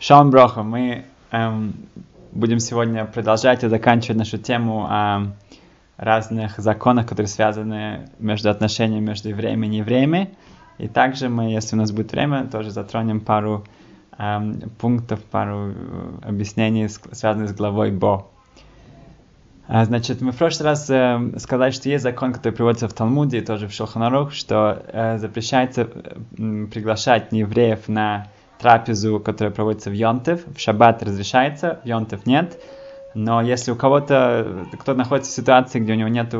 Шалом Броха, мы эм, будем сегодня продолжать и заканчивать нашу тему о разных законах, которые связаны между отношениями между евреями и неевреями. И также мы, если у нас будет время, тоже затронем пару эм, пунктов, пару э, объяснений, связанных с главой Бо. А, значит, мы в прошлый раз э, сказали, что есть закон, который приводится в Талмуде и тоже в Шелханарух, что э, запрещается э, приглашать неевреев на трапезу, которая проводится в Йонтев. В шаббат разрешается, в Йонтев нет. Но если у кого-то, кто находится в ситуации, где у него нет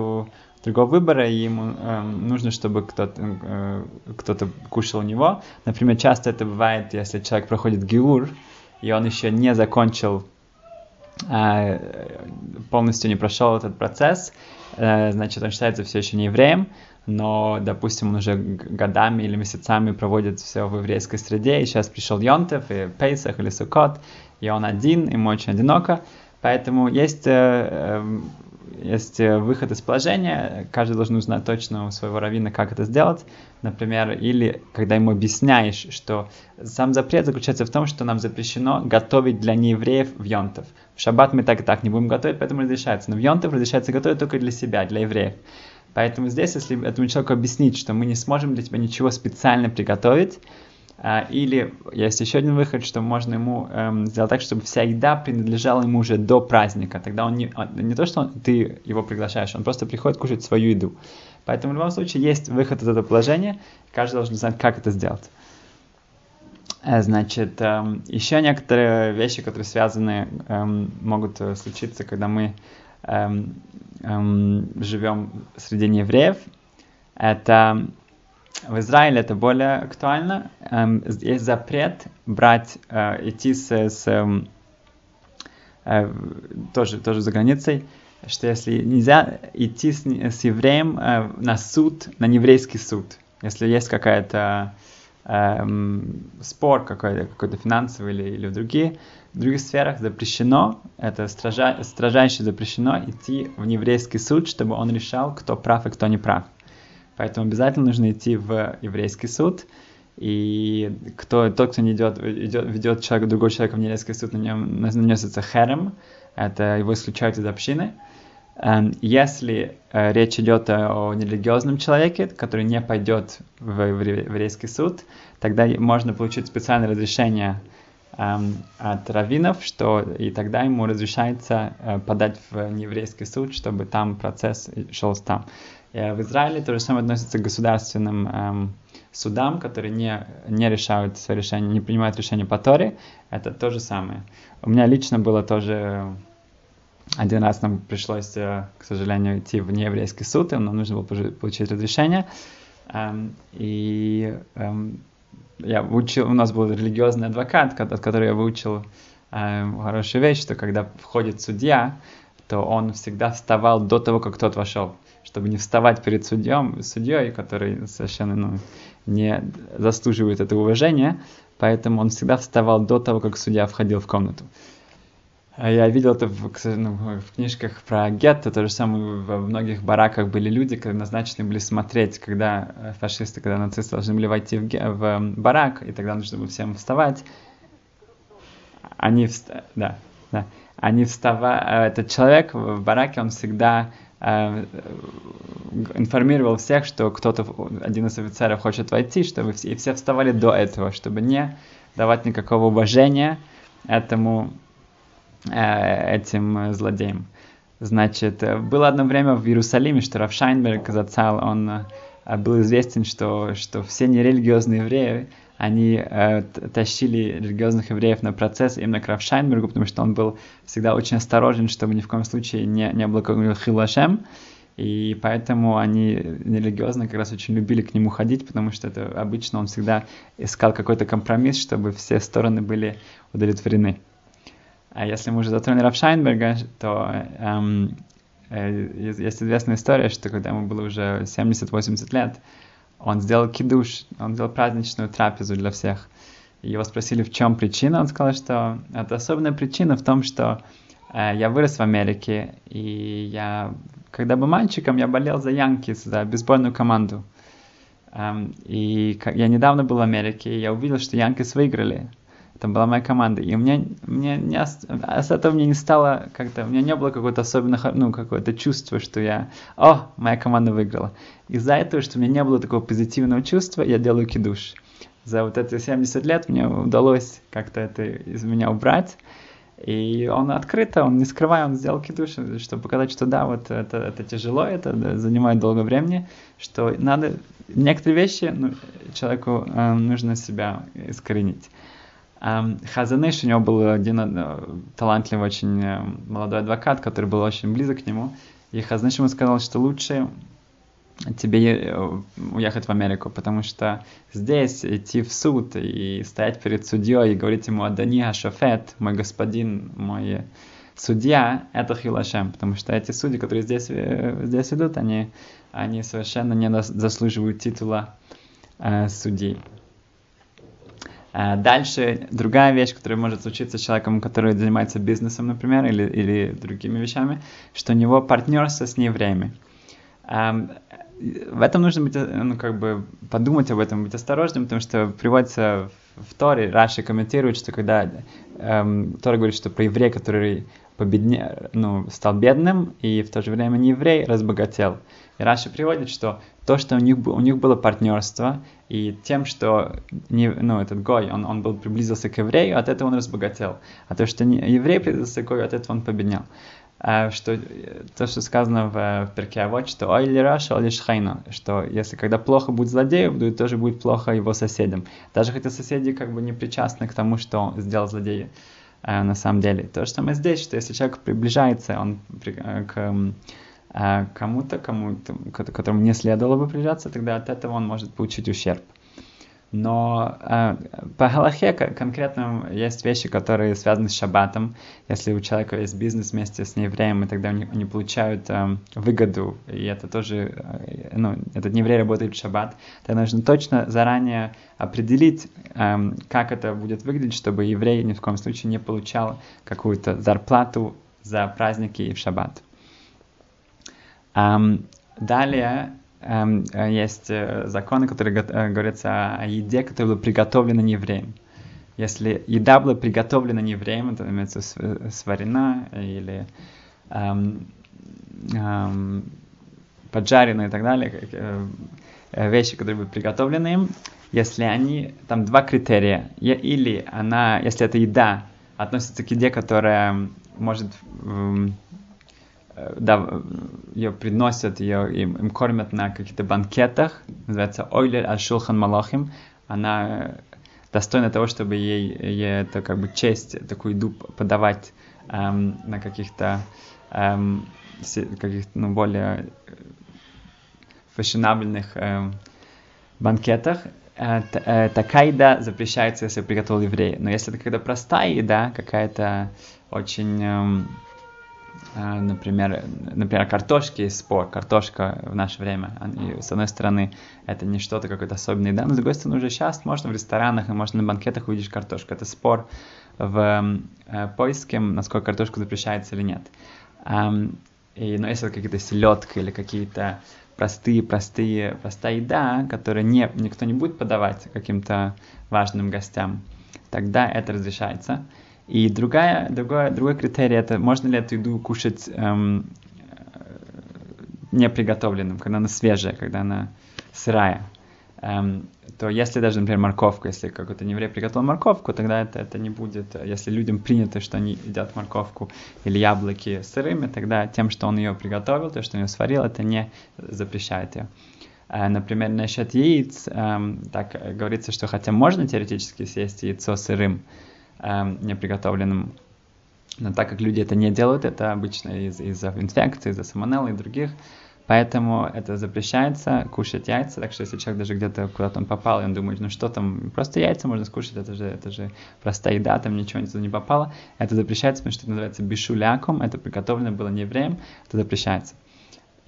другого выбора, и ему э, нужно, чтобы кто-то э, кто кушал у него. Например, часто это бывает, если человек проходит гиур, и он еще не закончил, э, полностью не прошел этот процесс, э, значит, он считается все еще не евреем, но, допустим, он уже годами или месяцами проводит все в еврейской среде, и сейчас пришел Йонтев, и Пейсах, или Сукот, и он один, ему очень одиноко, поэтому есть, э, эм, есть выход из положения, каждый должен узнать точно у своего раввина, как это сделать, например, или когда ему объясняешь, что сам запрет заключается в том, что нам запрещено готовить для неевреев в Йонтов. В шаббат мы так и так не будем готовить, поэтому разрешается, но в Йонтов разрешается готовить только для себя, для евреев. Поэтому здесь, если этому человеку объяснить, что мы не сможем для тебя ничего специально приготовить, а, или есть еще один выход, что можно ему эм, сделать так, чтобы вся еда принадлежала ему уже до праздника. Тогда он не, он, не то, что он, ты его приглашаешь, он просто приходит кушать свою еду. Поэтому в любом случае есть выход из этого положения, каждый должен знать, как это сделать. Э, значит, эм, еще некоторые вещи, которые связаны, эм, могут э, случиться, когда мы эм, эм, живем среди неевреев. Это в Израиле это более актуально. Эм, есть запрет брать, э, идти с, с эм, э, тоже, тоже за границей, что если нельзя идти с, с евреем э, на суд, на еврейский суд, если есть какая-то эм, спор какой-то, какой-то финансовый или, или другие, в других сферах запрещено, это строжа, строжайше запрещено идти в еврейский суд, чтобы он решал, кто прав и кто не прав. Поэтому обязательно нужно идти в еврейский суд, и кто, тот, кто не идет, идет, ведет человека, другого человека в еврейский суд, на нем нанесется херем, это его исключают из общины. Эм, если э, речь идет о нерелигиозном человеке, который не пойдет в еврейский суд, тогда можно получить специальное разрешение от раввинов, что и тогда ему разрешается э, подать в нееврейский суд, чтобы там процесс шел там. И в Израиле то же самое относится к государственным эм, судам, которые не, не решают свои решения, не принимают решения по Торе. Это то же самое. У меня лично было тоже один раз нам пришлось, э, к сожалению, идти в нееврейский суд, и нам нужно было получить разрешение. Эм, и эм, я учил, у нас был религиозный адвокат, от которого я выучил э, хорошую вещь, что когда входит судья, то он всегда вставал до того, как тот вошел, чтобы не вставать перед судьем, судьей, который совершенно ну, не заслуживает этого уважения, поэтому он всегда вставал до того, как судья входил в комнату. А я видел это в, ну, в книжках про гетто, то же самое во многих бараках были люди, которые назначены были смотреть, когда э, фашисты, когда нацисты должны были войти в, в барак, и тогда нужно было всем вставать. Они, вст... да, да. Они вставали, э, этот человек в бараке, он всегда э, информировал всех, что кто-то, один из офицеров хочет войти, чтобы все, и все вставали до этого, чтобы не давать никакого уважения этому этим злодеем. Значит, было одно время в Иерусалиме, что Раф Шайнберг зацал, он э, был известен, что, что все нерелигиозные евреи, они э, тащили религиозных евреев на процесс именно к Раф Шайнбергу, потому что он был всегда очень осторожен, чтобы ни в коем случае не, не какого-нибудь хилашем, и поэтому они нерелигиозно как раз очень любили к нему ходить, потому что это обычно он всегда искал какой-то компромисс, чтобы все стороны были удовлетворены. А если мы уже затронули Рафшайнберга, то эм, э, есть известная история, что когда ему было уже 70-80 лет, он сделал кидуш, он сделал праздничную трапезу для всех. Его спросили, в чем причина, он сказал, что это особенная причина в том, что э, я вырос в Америке, и я, когда был мальчиком, я болел за Янкис, за бейсбольную команду. Um, и я недавно был в Америке, и я увидел, что Янкис выиграли. Это была моя команда. И у меня, мне не, а с этого мне не стало как-то, у меня не было какого-то особенного, ну, какое-то чувство, что я, о, моя команда выиграла. Из-за этого, что у меня не было такого позитивного чувства, я делаю кидуш. За вот эти 70 лет мне удалось как-то это из меня убрать. И он открыто, он не скрывая, он сделал кидуш, чтобы показать, что да, вот это, это тяжело, это занимает долго времени, что надо некоторые вещи ну, человеку э, нужно себя искоренить. Um, Хазаныш, у него был один uh, талантливый очень uh, молодой адвокат, который был очень близок к нему. И Хазаныш ему сказал, что лучше тебе уехать в Америку, потому что здесь идти в суд и стоять перед судьей и говорить ему «Адани Ашафет, мой господин, мой судья», это Хилашем, потому что эти судьи, которые здесь, э, здесь идут, они, они совершенно не заслуживают титула э, судей. А дальше другая вещь, которая может случиться с человеком, который занимается бизнесом, например, или, или другими вещами, что у него партнерство с неевреями. В этом нужно быть, ну, как бы подумать об этом, быть осторожным, потому что приводится в Торе, Раши комментирует, что когда эм, Тора говорит, что про еврея, который победне, ну, стал бедным, и в то же время не еврей, разбогател. И Раши приводит, что то, что у них, у них было партнерство, и тем, что не, ну, этот Гой, он, он был приблизился к еврею, от этого он разбогател. А то, что не, еврей приблизился к Гою, от этого он победнял. А, что то, что сказано в, в Перке вот, что ой ли Раша, ой ли Шхайна, что если когда плохо будет злодею, то тоже будет плохо его соседям. Даже хотя соседи как бы не причастны к тому, что сделал злодей а, на самом деле. То же самое здесь, что если человек приближается, он э, к а кому-то, кому которому не следовало бы приближаться, тогда от этого он может получить ущерб. Но э, по Галахе конкретно есть вещи, которые связаны с шаббатом. Если у человека есть бизнес вместе с неевреем, и тогда они, они получают э, выгоду, и это тоже, э, ну, этот нееврей работает в шаббат, тогда нужно точно заранее определить, э, как это будет выглядеть, чтобы еврей ни в коем случае не получал какую-то зарплату за праздники в шаббат. Далее есть э, законы, которые э, говорят о еде, которая была приготовлена не евреем. Если еда была приготовлена не евреем, это имеется сварена или эм, эм, поджарена и так далее, э, вещи, которые были приготовлены им, если они, там два критерия, или она, если эта еда относится к еде, которая может Э, да, ее приносят, ее, им, им кормят на каких-то банкетах, называется Ойлер Ашулхан Малахим, она достойна того, чтобы ей, ей это как бы честь, такую еду подавать эм, на каких-то эм, каких ну, более фешенабельных эм, банкетах. Э, э, такая еда запрещается, если приготовил еврей. Но если это когда простая еда, какая-то очень эм, например, например, картошки есть спор. Картошка в наше время, и, с одной стороны, это не что-то какое-то особенное, да, но с другой стороны, уже сейчас можно в ресторанах и можно на банкетах увидеть картошку. Это спор в э, поиске, насколько картошку запрещается или нет. Um, и, но если какие-то селедка или какие-то простые, простые, простая еда, которую не, никто не будет подавать каким-то важным гостям, тогда это разрешается. И другая, другой, другой критерий это можно ли эту еду кушать эм, не приготовленным, когда она свежая, когда она сырая. Эм, то если даже, например, морковку, если какой-то еврей приготовил морковку, тогда это, это не будет, если людям принято, что они едят морковку или яблоки сырыми, тогда тем, что он ее приготовил, то, что он ее сварил, это не запрещает ее. Э, например, насчет яиц, эм, так говорится, что хотя можно теоретически съесть яйцо сырым, Эм, неприготовленным. Но так как люди это не делают, это обычно из- из-за инфекции, из-за самонелла и других, Поэтому это запрещается, кушать яйца. Так что если человек даже где-то куда-то он попал, и он думает, ну что там, просто яйца можно скушать, это же, это же простая еда, там ничего туда не попало. Это запрещается, потому что это называется бишуляком, это приготовлено было не евреем, это запрещается.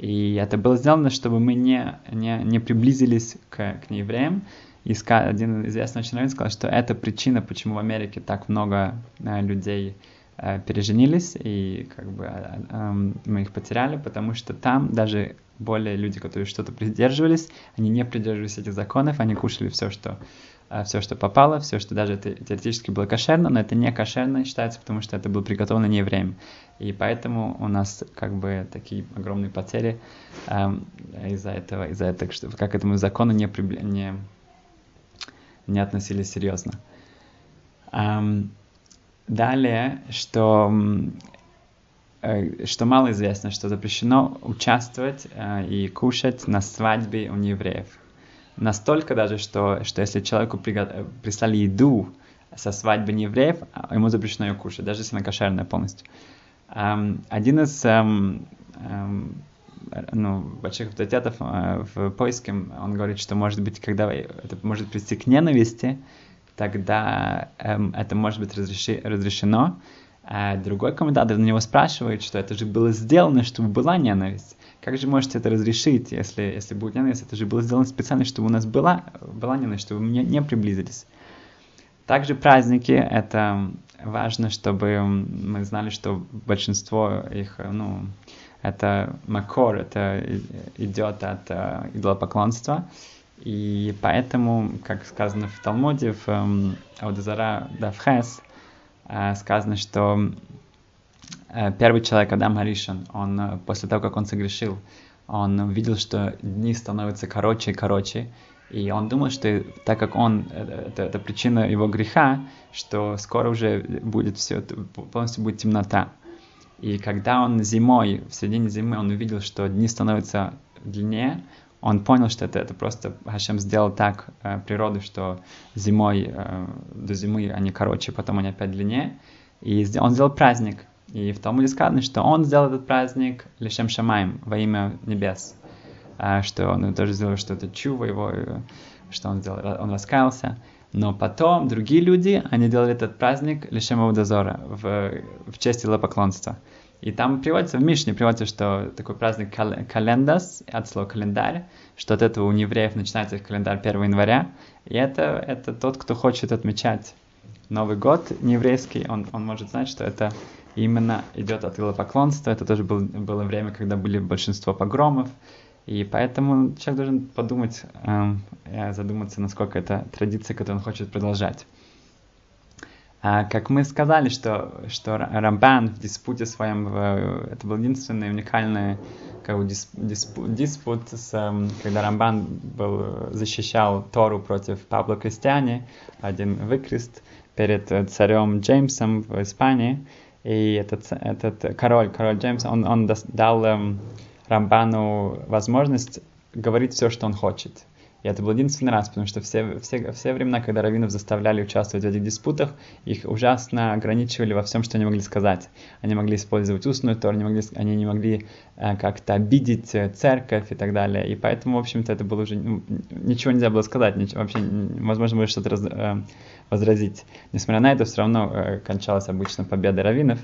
И это было сделано, чтобы мы не, не, не приблизились к, к неевреям, и один известный очень раввин сказал, что это причина, почему в Америке так много э, людей э, переженились, и как бы э, мы их потеряли, потому что там даже более люди, которые что-то придерживались, они не придерживались этих законов, они кушали все, что все, что попало, все, что даже теоретически было кошерно, но это не кошерно считается, потому что это было приготовлено не время. И поэтому у нас как бы такие огромные потери эм, из-за этого, из-за этого, что как этому закону не, прибли... не, не относились серьезно. Эм, далее, что Э, что мало известно, что запрещено участвовать э, и кушать на свадьбе у неевреев. Настолько даже, что, что если человеку прислали еду со свадьбы неевреев, а ему запрещено ее кушать, даже если она кошерная полностью. Эм, один из эм, эм, ну, больших авторитетов э, в поиске, он говорит, что может быть, когда это может привести к ненависти, тогда эм, это может быть разреши, разрешено, а другой комментатор на него спрашивает, что это же было сделано, чтобы была ненависть. Как же можете это разрешить, если, если будет ненависть? Это же было сделано специально, чтобы у нас была, была ненависть, чтобы мы не, не приблизились. Также праздники, это важно, чтобы мы знали, что большинство их, ну, это макор, это идет от uh, идолопоклонства. И поэтому, как сказано в Талмуде, в um, Аудазара Давхес, Э, сказано, что э, первый человек, Адам Харишин, он э, после того, как он согрешил, он увидел, что дни становятся короче и короче, и он думал, что так как он, это, это причина его греха, что скоро уже будет все, полностью будет темнота. И когда он зимой, в середине зимы, он увидел, что дни становятся длиннее, он понял, что это, это просто Хашем сделал так э, природу, что зимой, э, до зимы они короче, потом они опять длиннее. И он сделал праздник. И в Талмуде сказано, что он сделал этот праздник Лишем Шамаем, во имя небес. Э, что он тоже сделал что-то чува его, что он сделал, он раскаялся. Но потом другие люди, они делали этот праздник Лишем Дозора в, в честь поклонства. И там приводится, в Мишне приводится, что такой праздник кал- календас, от слова календарь, что от этого у евреев начинается календарь 1 января. И это, это тот, кто хочет отмечать Новый год нееврейский, он, он может знать, что это именно идет от идолопоклонства. Это тоже был, было время, когда были большинство погромов. И поэтому человек должен подумать, э, задуматься, насколько это традиция, которую он хочет продолжать. А, как мы сказали, что, что Рамбан в диспуте своем, это был единственный уникальный как бы, диспут, диспут с, эм, когда Рамбан был, защищал Тору против Пабло Крестьяне, один выкрест перед э, царем Джеймсом в Испании. И этот, этот король, король Джеймс, он, он дал эм, Рамбану возможность говорить все, что он хочет. И это был единственный раз, потому что все, все, все времена, когда раввинов заставляли участвовать в этих диспутах, их ужасно ограничивали во всем, что они могли сказать. Они могли использовать устную тор, они, могли, они не могли э, как-то обидеть э, церковь и так далее. И поэтому, в общем-то, это было уже... Ну, ничего нельзя было сказать, ничего, вообще, возможно, было что-то раз, э, возразить. Несмотря на это, все равно э, кончалась обычно победа раввинов.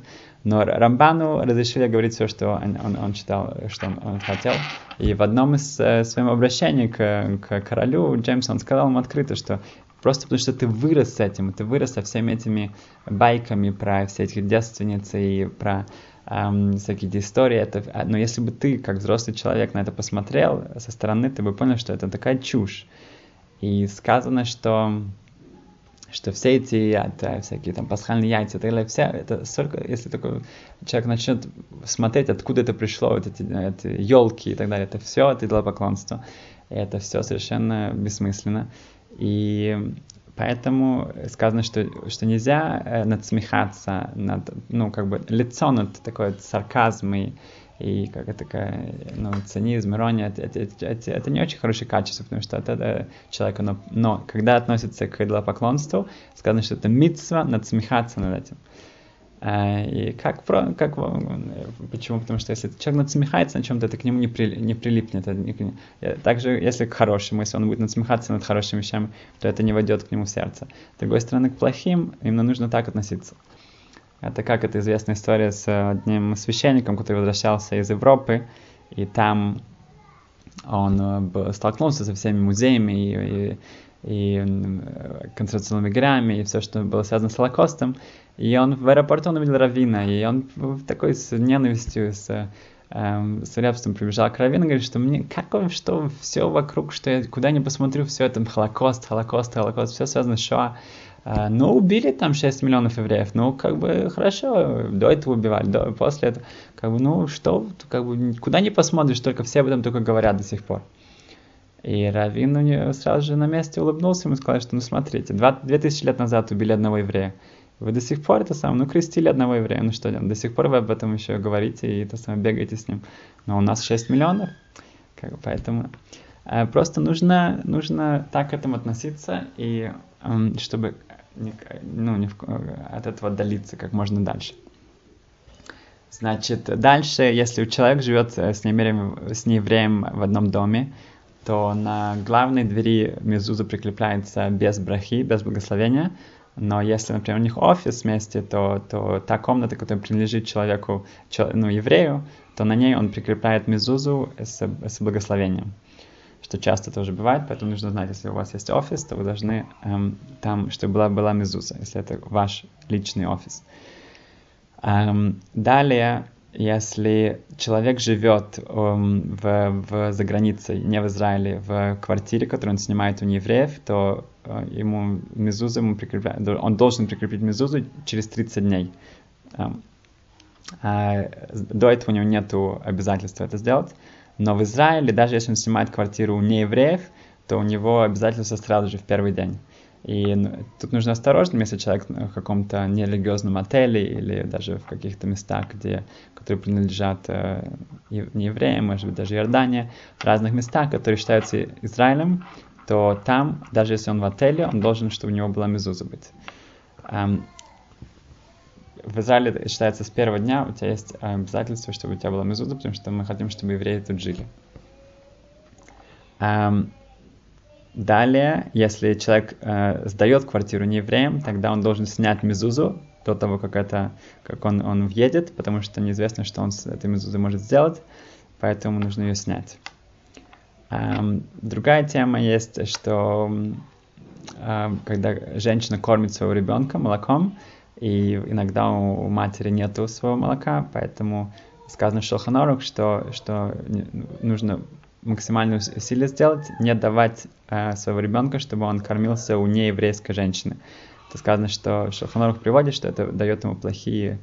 Но Рамбану разрешили говорить все, что он, он, он читал, что он, он хотел. И в одном из э, своем обращений к, к королю Джеймс он сказал ему открыто, что просто потому что ты вырос с этим, ты вырос со всеми этими байками про все эти девственницы и про эм, всякие эти истории. Это, а, но если бы ты, как взрослый человек, на это посмотрел со стороны, ты бы понял, что это такая чушь. И сказано, что что все эти это, всякие там пасхальные яйца, это, вся, это столько, если такой человек начнет смотреть, откуда это пришло, вот эти, эти елки и так далее, это все от идолопоклонства, это все совершенно бессмысленно. И поэтому сказано, что, что нельзя э, надсмехаться над, ну, как бы лицо над такой сарказм и и как такая, ну, цинизм, ирония, это, это, это, это не очень хорошее качество, потому что от этого человека, но, но когда относится к идолопоклонству, сказано, что это митцва, надсмехаться над этим. А, и как, как, почему? Потому что если человек надсмехается на чем-то, это к нему не, при, не прилипнет. Также, если к хорошему, если он будет надсмехаться над хорошими вещами, то это не войдет к нему в сердце. С другой стороны, к плохим, именно нужно так относиться. Это как эта известная история с одним священником, который возвращался из Европы, и там он э, столкнулся со всеми музеями и, и, и концентрационными лагерями, и все, что было связано с Холокостом. И он в аэропорту он увидел Равина, и он такой с ненавистью, с эм, с рабством прибежал к Равину, говорит, что мне, как он, что все вокруг, что я куда ни посмотрю, все это Холокост, Холокост, Холокост, все связано с Шоа. Э, ну, убили там 6 миллионов евреев, ну, как бы, хорошо, до этого убивали, до, после этого, как бы, ну, что, как бы, куда ни посмотришь, только все об этом только говорят до сих пор. И Равин у нее сразу же на месте улыбнулся ему сказал, что ну смотрите, два, две тысячи лет назад убили одного еврея. Вы до сих пор это самое, ну крестили одного еврея, ну что до сих пор вы об этом еще говорите и это самое бегаете с ним. Но у нас 6 миллионов, как бы, поэтому э, просто нужно, нужно так к этому относиться и э, чтобы не, ну, не в, от этого отдалиться как можно дальше. Значит, дальше, если человек живет с неевреем, с неевреем в одном доме, то на главной двери мезуза прикрепляется без брахи, без благословения. Но если, например, у них офис вместе, то, то та комната, которая принадлежит человеку, ну, еврею, то на ней он прикрепляет мезузу с, с благословением. Что часто тоже бывает, поэтому нужно знать, если у вас есть офис, то вы должны эм, там, чтобы была, была мезуза, если это ваш личный офис. Эм, далее если человек живет um, в, в, за границей, не в Израиле, в квартире, которую он снимает у неевреев, то uh, ему мезузу ему он должен прикрепить мезузу через 30 дней. Um, uh, до этого у него нет обязательства это сделать. Но в Израиле, даже если он снимает квартиру у неевреев, то у него обязательство сразу же в первый день. И тут нужно осторожным, если человек в каком-то нерелигиозном отеле или даже в каких-то местах, где, которые принадлежат э, не евреям, может быть, даже Иордания, в разных местах, которые считаются Израилем, то там, даже если он в отеле, он должен, чтобы у него была мезуза быть. Эм, в Израиле считается с первого дня у тебя есть обязательство, чтобы у тебя была мезуза, потому что мы хотим, чтобы евреи тут жили. Um, Далее, если человек э, сдает квартиру не евреям, тогда он должен снять мезузу до того, как, это, как он, он въедет, потому что неизвестно, что он с этой мезузой может сделать, поэтому нужно ее снять. Эм, другая тема есть, что э, когда женщина кормит своего ребенка молоком, и иногда у, матери нету своего молока, поэтому сказано в Шелханорух, что, что нужно максимальные усилия сделать, не давать э, своего ребенка, чтобы он кормился у нееврейской женщины. Это сказано, что Шелханорух приводит, что это дает ему плохие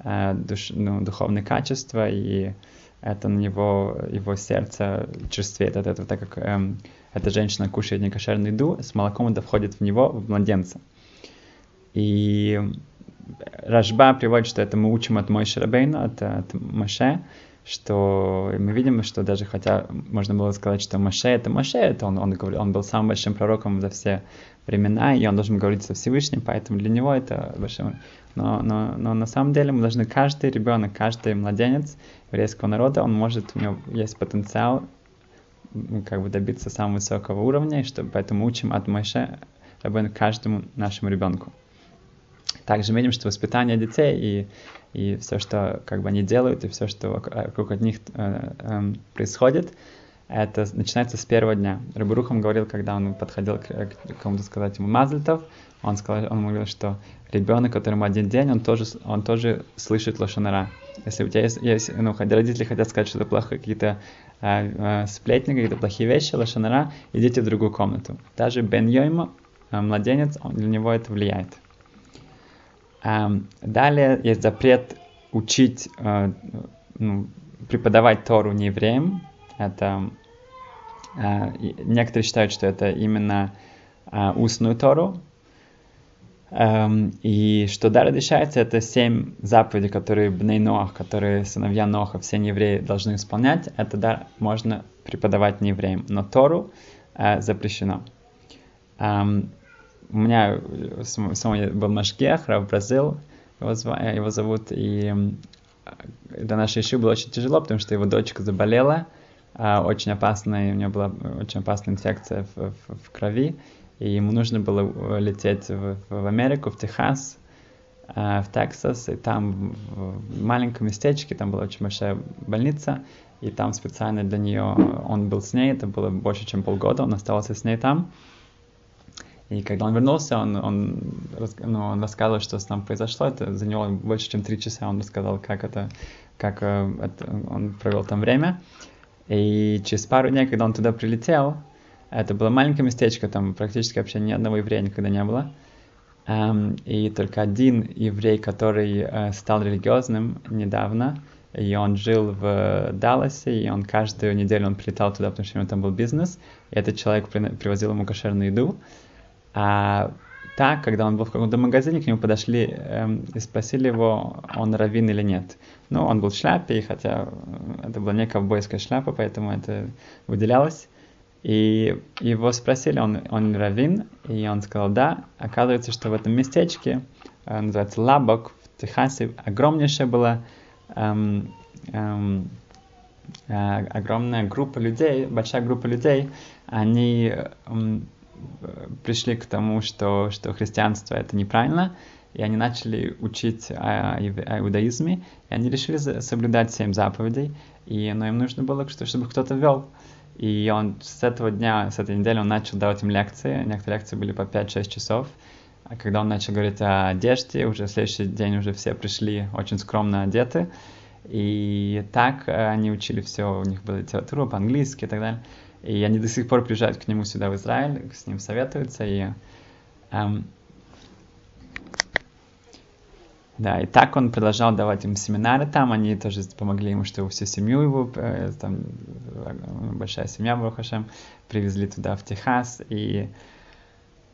э, душ, ну, духовные качества, и это на него, его сердце черствеет от этого, так как эм, эта женщина кушает некошерную еду, с молоком это входит в него, в младенца. И Рашба приводит, что это мы учим от Мойши Рабейна, от, от Моше, что мы видим, что даже хотя можно было сказать, что Моше это Моше, это он, он, он был самым большим пророком за все времена, и он должен говорить со Всевышним, поэтому для него это большое. Но, но, но на самом деле мы должны, каждый ребенок, каждый младенец еврейского народа, он может, у него есть потенциал как бы добиться самого высокого уровня, и что, поэтому учим от Моше каждому нашему ребенку. Также видим, что воспитание детей и и все, что как бы они делают, и все, что вокруг от них э, э, происходит, это начинается с первого дня. Рабурухам говорил, когда он подходил к, к кому-то сказать ему мазлитов, он сказал, он говорил, что ребенок, которому один день, он тоже, он тоже слышит лошанара. Если у тебя есть, есть ну, родители хотят сказать что-то плохое, какие-то э, э, сплетни, какие-то плохие вещи, лошанара, идите в другую комнату. Даже Бен Йойма, э, младенец, он, для него это влияет. Далее есть запрет учить, э, ну, преподавать Тору не евреям. Это э, некоторые считают, что это именно э, устную Тору. И что да разрешается, это семь заповедей, которые Бней Ноах, которые сыновья Ноха, все неевреи должны исполнять. Это да, можно преподавать неевреям, но Тору запрещено у меня самой был Машгех, Рав Бразил, его, зв... его зовут, и до нашей иши было очень тяжело, потому что его дочка заболела, а, очень опасная, у нее была очень опасная инфекция в, в, в крови, и ему нужно было лететь в, в Америку, в Техас, а, в Тексас, и там в маленьком местечке, там была очень большая больница, и там специально для нее он был с ней, это было больше, чем полгода, он оставался с ней там, и когда он вернулся, он, он, ну, он рассказывал, что с нами произошло. Это за него больше, чем три часа он рассказал, как это как э, это, он провел там время. И через пару дней, когда он туда прилетел, это было маленькое местечко, там практически вообще ни одного еврея никогда не было. Um, и только один еврей, который uh, стал религиозным недавно, и он жил в Далласе, и он каждую неделю он прилетал туда, потому что у него там был бизнес, и этот человек привозил ему кошерную еду. А так, когда он был в каком-то магазине, к нему подошли эм, и спросили его, он раввин или нет. Ну, он был в шляпе, хотя э, это была не ковбойская шляпа, поэтому это выделялось. И его спросили, он, он раввин, и он сказал да. Оказывается, что в этом местечке, э, называется Лабок, в Техасе, огромнейшая была эм, эм, э, огромная группа людей, большая группа людей, они эм, пришли к тому, что, что христианство это неправильно, и они начали учить о иудаизме, и они решили соблюдать семь заповедей, и, но им нужно было, чтобы кто-то вел. И он с этого дня, с этой недели он начал давать им лекции. Некоторые лекции были по 5-6 часов. А когда он начал говорить о одежде, уже в следующий день уже все пришли очень скромно одеты. И так э, они учили все, у них была литература по-английски и так далее. И они до сих пор приезжают к нему сюда в Израиль, с ним советуются. И, эм, да, и так он продолжал давать им семинары там, они тоже помогли ему, что всю семью его, э, там большая семья, Барухашем, привезли туда, в Техас, и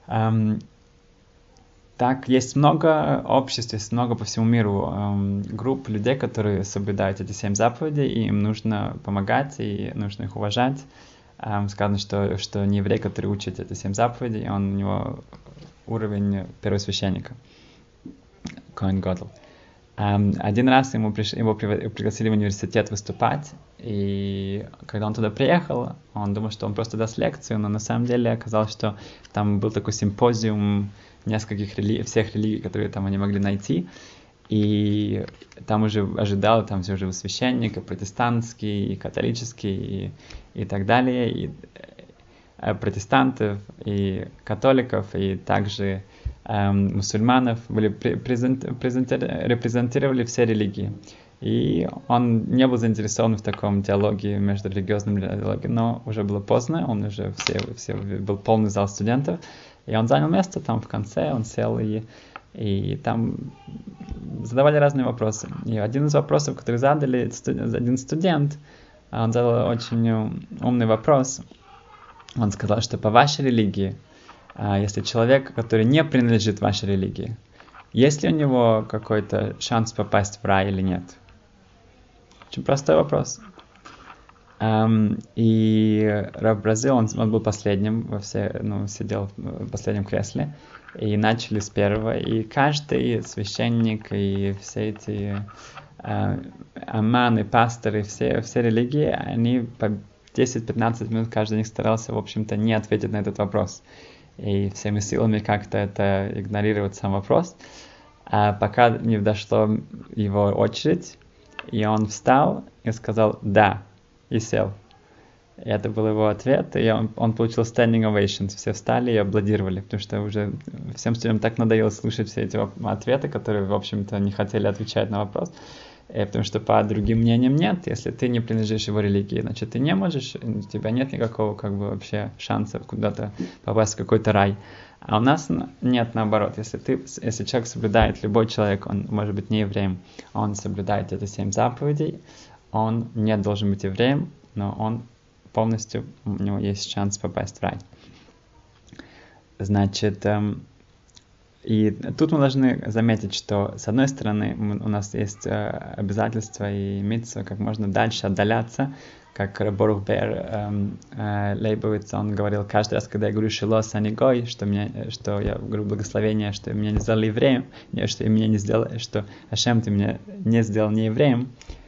эм, так, есть много обществ, есть много по всему миру эм, групп людей, которые соблюдают эти семь заповедей, и им нужно помогать, и нужно их уважать. Эм, сказано, что, что не еврей, который учит эти семь заповедей, он у него уровень первосвященника. Коин Годл. Um, один раз ему приш... его пригласили в университет выступать, и когда он туда приехал, он думал, что он просто даст лекцию, но на самом деле оказалось, что там был такой симпозиум нескольких рели... всех религий, которые там они могли найти, и там уже ожидал, там все уже священник, и протестантский, и католический, и, и так далее, и э, протестантов, и католиков, и также эм, мусульманов, были презент, репрезентировали все религии. И он не был заинтересован в таком диалоге между религиозным диалогом, но уже было поздно, он уже все, все был полный зал студентов, и он занял место там в конце, он сел и, и там задавали разные вопросы. И один из вопросов, который задали один студент, он задал очень умный вопрос. Он сказал, что по вашей религии а, если человек, который не принадлежит вашей религии, есть ли у него какой-то шанс попасть в рай или нет? Очень простой вопрос. И Раб Бразил, он, он был последним, во все, ну, сидел в последнем кресле, и начали с первого, и каждый священник и все эти uh, аманы, пасторы, все, все религии, они по 10-15 минут каждый из них старался, в общем-то, не ответить на этот вопрос. И всеми силами как-то это игнорировать сам вопрос, а пока не дошло его очередь, и он встал и сказал «да» и сел. И это был его ответ, и он, он получил standing ovations. Все встали и аплодировали, потому что уже всем студентам так надоело слушать все эти ответы, которые, в общем-то, не хотели отвечать на вопрос. Э, потому что по другим мнениям нет. Если ты не принадлежишь его религии, значит, ты не можешь, у тебя нет никакого как бы вообще шанса куда-то попасть в какой-то рай. А у нас нет наоборот. Если, ты, если человек соблюдает, любой человек, он может быть не евреем, он соблюдает эти семь заповедей, он не должен быть евреем, но он полностью, у него есть шанс попасть в рай. Значит, эм, и тут мы должны заметить, что с одной стороны у нас есть э, обязательство и митцва как можно дальше отдаляться, как Борух Бер эм, э, Лейбовиц, он говорил каждый раз, когда я говорю «шилос анигой», что, меня, что я говорю благословение, что меня не сделали евреем, что меня не сделали, что Ашем, ты меня не сделал не евреем, э,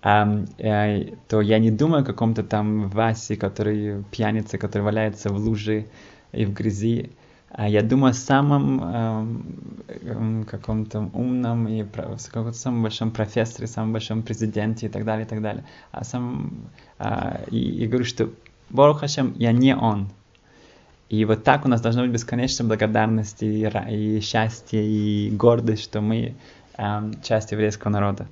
то я не думаю о каком-то там Васе, который пьяница, который валяется в луже и в грязи, а я думаю о самом э, каком-то умном и каком-то самом большом профессоре, самом большом президенте и так далее, и так далее. А сам, э, и, и говорю, что Борох Хашем, я не он. И вот так у нас должна быть бесконечная благодарность и, и счастье, и гордость, что мы э, часть еврейского народа.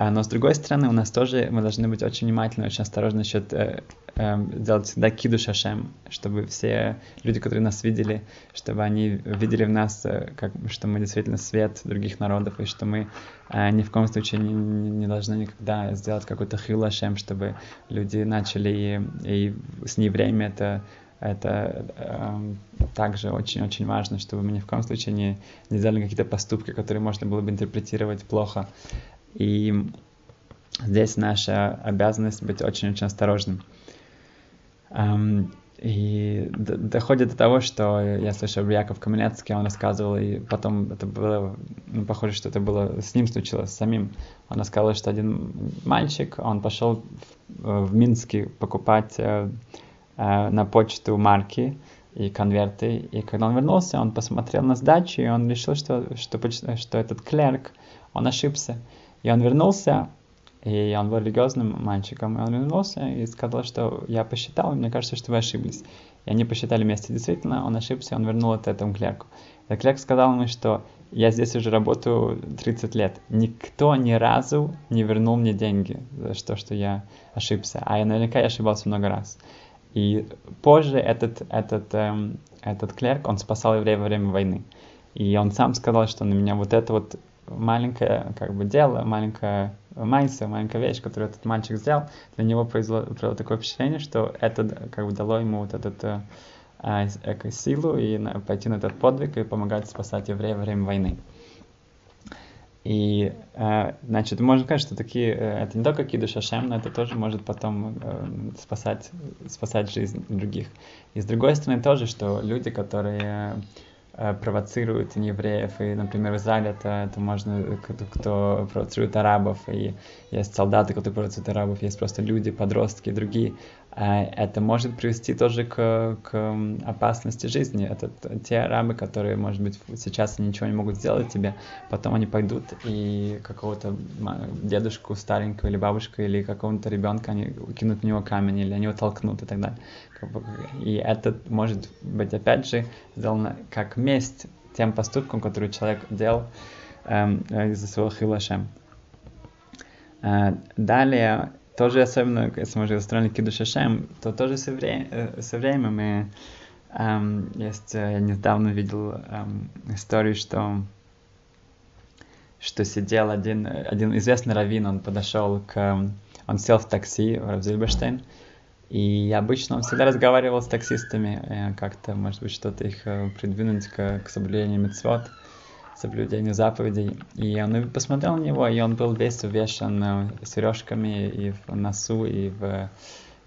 А, но с другой стороны, у нас тоже мы должны быть очень внимательны, очень осторожны насчет э, э, делать всегда киду шашем, чтобы все люди, которые нас видели, чтобы они видели в нас, э, как, что мы действительно свет других народов, и что мы э, ни в коем случае не, не должны никогда сделать какой-то хилашем, чтобы люди начали и, и с неевреями это это э, также очень-очень важно, чтобы мы ни в коем случае не, не сделали какие-то поступки, которые можно было бы интерпретировать плохо. И здесь наша обязанность быть очень-очень осторожным. И доходит до того, что я слышал Яков Каменецкий, он рассказывал, и потом это было, ну, похоже, что это было с ним случилось, с самим. Он рассказал, что один мальчик, он пошел в, в Минске покупать э, э, на почту марки и конверты, и когда он вернулся, он посмотрел на сдачу, и он решил, что, что, что этот клерк, он ошибся. И он вернулся, и он был религиозным мальчиком, и он вернулся и сказал, что я посчитал, мне кажется, что вы ошиблись. И они посчитали вместе. Действительно, он ошибся, он вернул это этому клерку. И клерк сказал ему, что я здесь уже работаю 30 лет. Никто ни разу не вернул мне деньги за то, что я ошибся. А я наверняка я ошибался много раз. И позже этот, этот, эм, этот клерк, он спасал евреев во время войны. И он сам сказал, что на меня вот это вот маленькое как бы дело, маленькая майса, маленькая вещь, которую этот мальчик сделал, для него произвело, произвело такое впечатление, что это как бы дало ему вот этот э, э, силу и на, пойти на этот подвиг и помогать спасать евреев во время войны. И, э, значит, можно сказать, что такие, э, это не только кидуш Ашем, но это тоже может потом э, спасать, спасать жизнь других. И с другой стороны тоже, что люди, которые провоцируют неевреев, и, например, в Израиле это, это можно, кто, кто провоцирует арабов, и есть солдаты, которые провоцируют арабов, есть просто люди, подростки другие. А это может привести тоже к, к опасности жизни. Это те арабы, которые, может быть, сейчас ничего не могут сделать тебе, потом они пойдут и какого-то дедушку старенького или бабушку или какого-то ребенка они кинут в него камень или они его толкнут и так далее. И это может быть, опять же, сделано как месть тем поступкам, которые человек делал эм, из-за своего хилашем. Э, далее, тоже особенно, если мы уже устроили киду шашем, то тоже со, вре- э, со временем мы эм, есть, э, я недавно видел эм, историю, что что сидел один, один известный раввин, он подошел к, он сел в такси, в Зильберштейн, и обычно он всегда разговаривал с таксистами, э, как-то, может быть, что-то их придвинуть к, к соблюдению мецвод, соблюдению заповедей. И он посмотрел на него, и он был весь увешан э, сережками и в носу, и в,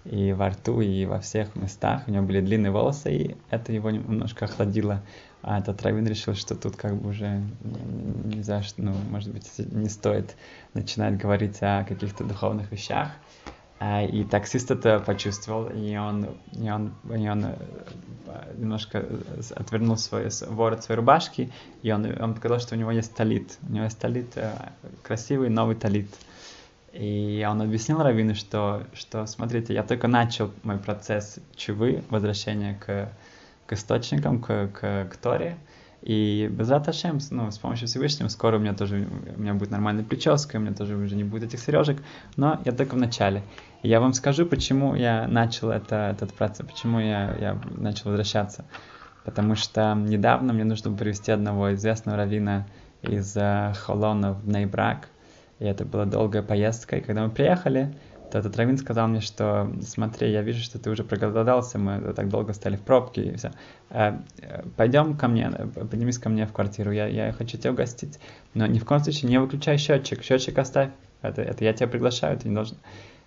и во рту, и во всех местах. У него были длинные волосы, и это его немножко охладило. А этот Равин решил, что тут как бы уже нельзя, ну, может быть, не стоит начинать говорить о каких-то духовных вещах. А, и таксист это почувствовал, и он, и он, и он э, немножко отвернул свой ворот своей рубашки, и он, он показал, что у него есть талит. У него есть талит, э, красивый новый талит. И он объяснил Равину, что, что смотрите, я только начал мой процесс чувы, возвращения к, к источникам, к, к, к Торе, и без Раташем, ну, с помощью Всевышнего, скоро у меня тоже, у меня будет нормальная прическа, у меня тоже уже не будет этих сережек, но я только в начале. И я вам скажу, почему я начал это, этот процесс, почему я, я начал возвращаться. Потому что недавно мне нужно было привести одного известного раввина из uh, Холона в Нейбрак, и это была долгая поездка, и когда мы приехали, то этот раввин сказал мне, что смотри, я вижу, что ты уже проголодался, мы так долго стояли в пробке и все. Э, Пойдем ко мне, поднимись ко мне в квартиру, я, я хочу тебя угостить. Но ни в коем случае не выключай счетчик, счетчик оставь, это, это я тебя приглашаю, ты не должен.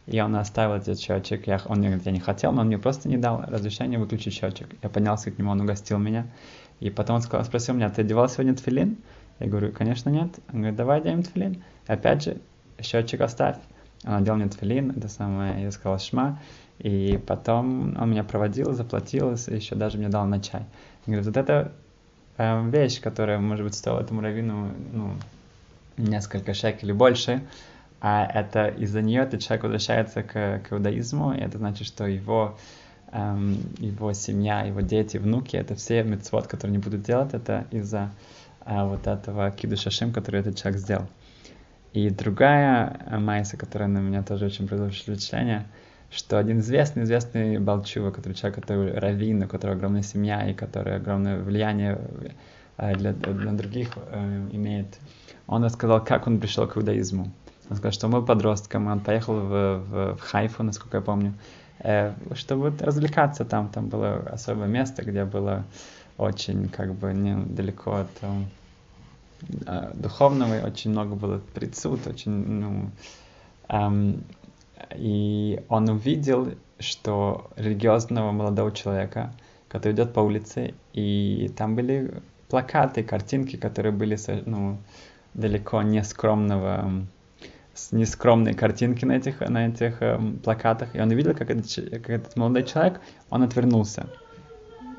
И он оставил этот счетчик, я, он я не хотел, но он мне просто не дал разрешения выключить счетчик. Я поднялся к нему, он угостил меня. И потом он сказал, спросил меня, ты одевал сегодня тфилин? Я говорю, конечно нет. Он говорит, давай оденем тфилин. Опять же, счетчик оставь. Он надел мне тфилин, это самое, я сказал шма, и потом он меня проводил, заплатил, и еще даже мне дал на чай. Он говорит, вот это э, вещь, которая, может быть, стоила этому раввину, ну, несколько шекелей больше, а это из-за нее этот человек возвращается к, к иудаизму, и это значит, что его, эм, его семья, его дети, внуки, это все мецвод, которые не будут делать, это из-за э, вот этого киду шашим, который этот человек сделал. И другая майса, которая на меня тоже очень произвела впечатление, что один известный, известный Балчува, который человек, который раввин, у которого огромная семья и который огромное влияние э, для, для других э, имеет, он рассказал, как он пришел к иудаизму. Он сказал, что он был подростком, он поехал в, в, в Хайфу, насколько я помню, э, чтобы развлекаться там. Там было особое место, где было очень как бы недалеко от э, духовного, очень много было прицуд, очень, ну, эм, и он увидел, что религиозного молодого человека, который идет по улице, и там были плакаты, картинки, которые были ну, далеко не скромного, не скромные картинки на этих, на этих э, плакатах. И он увидел, как этот, как этот молодой человек, он отвернулся.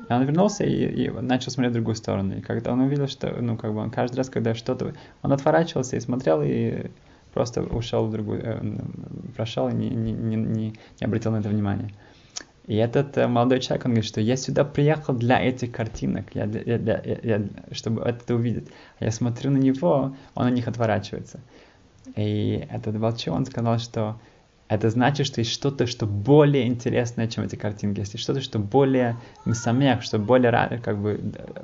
И он вернулся и, и начал смотреть в другую сторону. И когда он увидел, что, ну, как бы он каждый раз, когда что-то... Он отворачивался и смотрел, и просто ушел в другую, э, прошел и не, не, не, не обратил на это внимания. И этот э, молодой человек, он говорит, что я сюда приехал для этих картинок, я, я, я, я, чтобы это увидеть. А я смотрю на него, он на них отворачивается. И этот Балчо, он сказал, что это значит, что есть что-то, что более интересное, чем эти картинки. Есть что-то, что более самих, что более как бы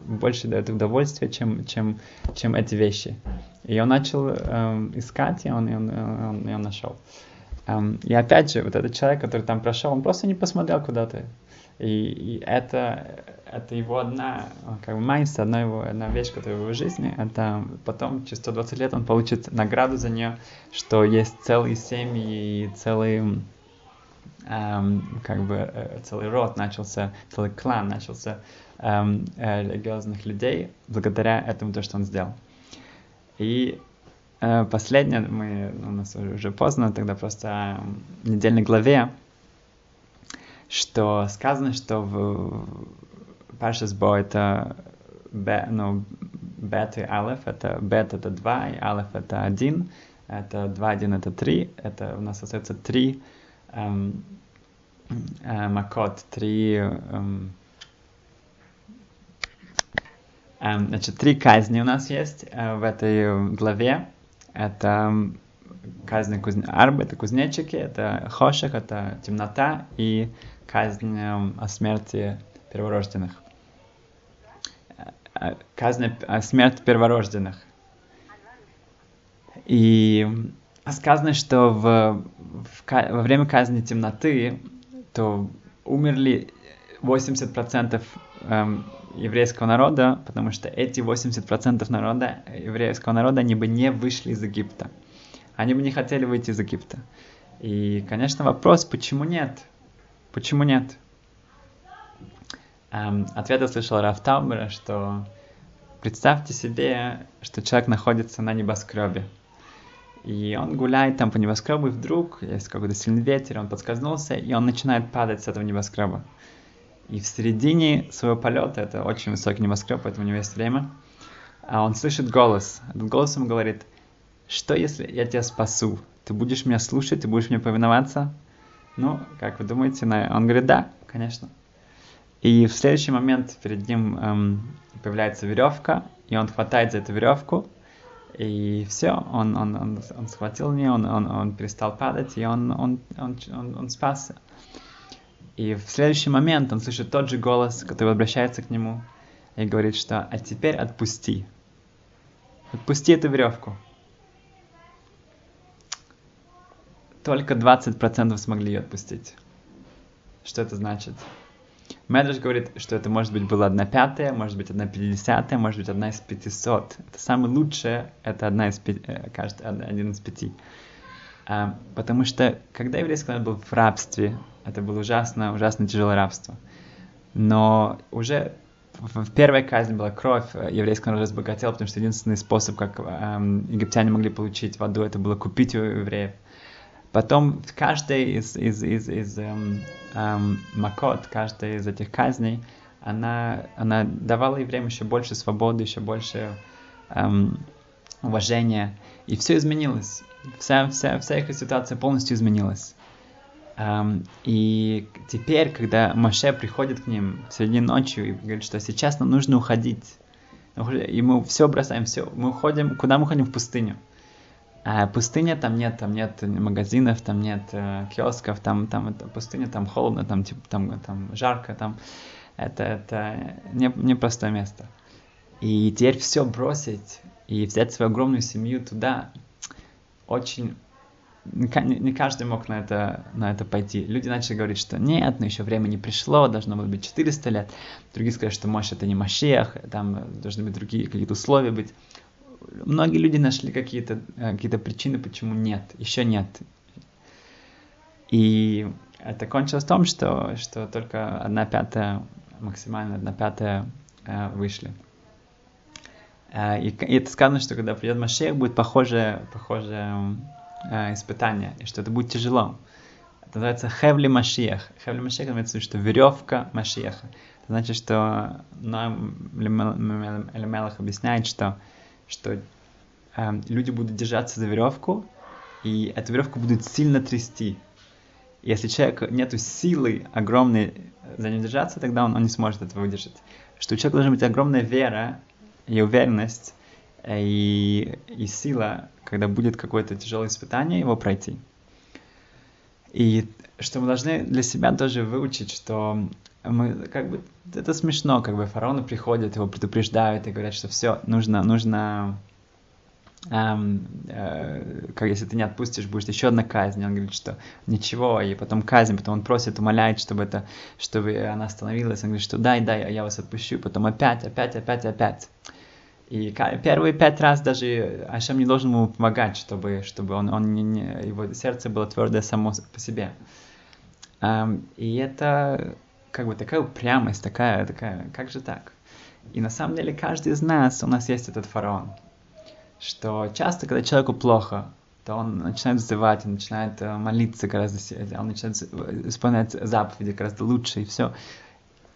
больше дает удовольствие, чем, чем, чем эти вещи. И он начал эм, искать, и он, и он, он, и он нашел. Эм, и опять же, вот этот человек, который там прошел, он просто не посмотрел куда-то. И, и это, это его одна, как бы майнс, одна, его, одна вещь, которая в его жизни, это потом, через 120 лет, он получит награду за нее, что есть целые семьи и целый, эм, как бы, э, целый род начался, целый клан начался эм, э, религиозных людей благодаря этому, то, что он сделал. И э, последнее, мы, у нас уже поздно, тогда просто э, недельной главе, что сказано, что в Паршас Бо это б, ну, бет и алеф, это бет это 2, и алеф это 1, это 2, 1 это 3, это у нас остается 3 эм, э, макот, 3 эм, значит, три казни у нас есть в этой главе. Это казнь кузне... арбы, это кузнечики, это хошек, это темнота и казнь о смерти перворожденных. Э, казнь о смерти перворожденных. И сказано, что в, в, во время казни темноты то умерли 80% эм, еврейского народа, потому что эти 80% народа, еврейского народа, они бы не вышли из Египта. Они бы не хотели выйти из Египта. И, конечно, вопрос, почему нет? Почему нет? Эм, ответ я слышал Раф Таубера, что представьте себе, что человек находится на небоскребе. И он гуляет там по небоскребу, и вдруг есть какой-то сильный ветер, он подскользнулся, и он начинает падать с этого небоскреба. И в середине своего полета, это очень высокий небоскреб, поэтому у него есть время, а он слышит голос. Этот голос ему говорит, что если я тебя спасу? Ты будешь меня слушать, ты будешь мне повиноваться? Ну, как вы думаете? Он говорит, да, конечно. И в следующий момент перед ним эм, появляется веревка, и он хватает за эту веревку, и все, он, он, он, он схватил нее, он, он, он перестал падать, и он, он, он, он, он спасся. И в следующий момент он слышит тот же голос, который обращается к нему и говорит, что «а теперь отпусти». Отпусти эту веревку. Только 20% смогли ее отпустить. Что это значит? Медреш говорит, что это может быть было одна пятая, может быть одна пятидесятая, может быть одна из пятисот. Это самое лучшее, это одна из пяти, э, кажется, один из пяти. А, потому что когда еврейский народ был в рабстве, это было ужасно, ужасно тяжелое рабство. Но уже в первой казни была кровь, э, еврейский народ разбогател, потому что единственный способ, как эм, египтяне могли получить воду, это было купить у евреев. Потом в каждой из, из, из, из эм, эм, макот, каждой из этих казней, она, она давала евреям еще больше свободы, еще больше эм, уважения. И все изменилось. Вся, вся, вся их ситуация полностью изменилась. Um, и теперь, когда Маше приходит к ним в середине ночи и говорит, что сейчас нам нужно уходить, и мы все бросаем, все, мы уходим, куда мы уходим в пустыню? А пустыня, там нет, там нет магазинов, там нет э, киосков, там, там это пустыня, там холодно, там, типа, там, там жарко, там это, это не, непростое место. И теперь все бросить и взять свою огромную семью туда, очень не каждый мог на это, на это пойти. Люди начали говорить, что нет, но еще время не пришло, должно быть 400 лет. Другие сказали, что может это не Машех, там должны быть другие какие-то условия быть. Многие люди нашли какие-то э, какие причины, почему нет, еще нет. И это кончилось в том, что, что только одна пятая, максимально одна пятая э, вышли. Э, и, это сказано, что когда придет Машех, будет похоже, похоже э, испытание, и что это будет тяжело. Это называется Хевли Машиях. Хевли Машиях имеется что веревка Машиеха. Это значит, что Ноам Элемелах объясняет, что, что э, люди будут держаться за веревку, и эту веревку будут сильно трясти. И если человек нету силы огромной за ним держаться, тогда он, он не сможет этого выдержать. Что у человека должна быть огромная вера и уверенность, э, и, и сила когда будет какое-то тяжелое испытание, его пройти. И что мы должны для себя тоже выучить, что мы как бы это смешно, как бы фараоны приходят, его предупреждают и говорят, что все, нужно, нужно, эм, э, как если ты не отпустишь, будет еще одна казнь. Он говорит, что ничего, и потом казнь, потом он просит, умоляет, чтобы это, чтобы она остановилась. Он говорит, что дай, дай, я вас отпущу, потом опять, опять, опять, опять. И первые пять раз даже Ашем не должен ему помогать, чтобы, чтобы он, он не, не, его сердце было твердое само по себе. Um, и это как бы такая упрямость, такая, такая, как же так? И на самом деле каждый из нас, у нас есть этот фараон, что часто, когда человеку плохо, то он начинает взывать, он начинает э, молиться гораздо, он начинает исполнять заповеди гораздо лучше, и все.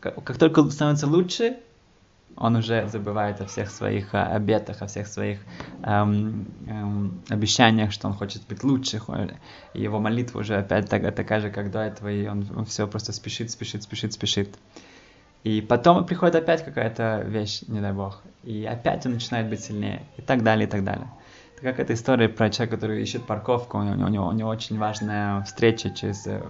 Как только становится лучше, он уже забывает о всех своих а, обетах, о всех своих эм, эм, обещаниях, что он хочет быть лучше. Его молитва уже опять так, такая же, как до этого, и он, он все просто спешит, спешит, спешит, спешит. И потом приходит опять какая-то вещь, не дай бог, и опять он начинает быть сильнее, и так далее, и так далее. Это как эта история про человека, который ищет парковку, у него, у него, у него очень важная встреча через э,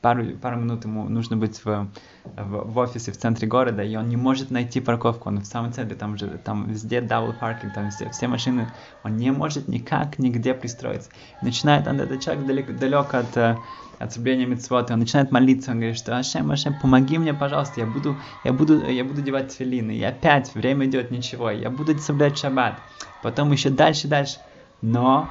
пару, пару минут ему нужно быть в, в, в офисе в центре города, и он не может найти парковку, он в самом центре, там же, там везде double parking, там везде, все машины, он не может никак нигде пристроиться. Начинает, он, этот человек далеко, далек от, э, от соблюдения митцвота, он начинает молиться, он говорит, что Ашем, Ашем, помоги мне, пожалуйста, я буду, я буду, я буду девать филины, и опять время идет, ничего, я буду соблюдать шаббат, потом еще дальше, дальше, но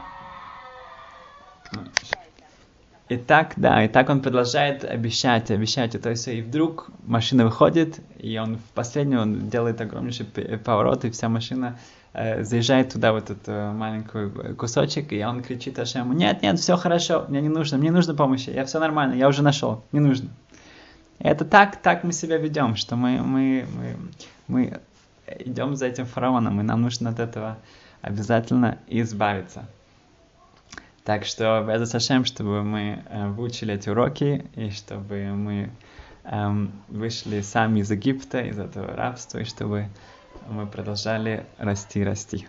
и так, да, и так он продолжает обещать, обещать это все. И вдруг машина выходит, и он в последний, он делает огромнейший поворот, и вся машина э, заезжает туда, в этот э, маленький кусочек, и он кричит Ашему, нет, нет, все хорошо, мне не нужно, мне не нужно помощи, я все нормально, я уже нашел, не нужно. И это так, так мы себя ведем, что мы, мы, мы, мы идем за этим фараоном, и нам нужно от этого обязательно избавиться. Так что без Сашем, чтобы мы э, выучили эти уроки, и чтобы мы э, вышли сами из Египта, из этого рабства, и чтобы мы продолжали расти, расти.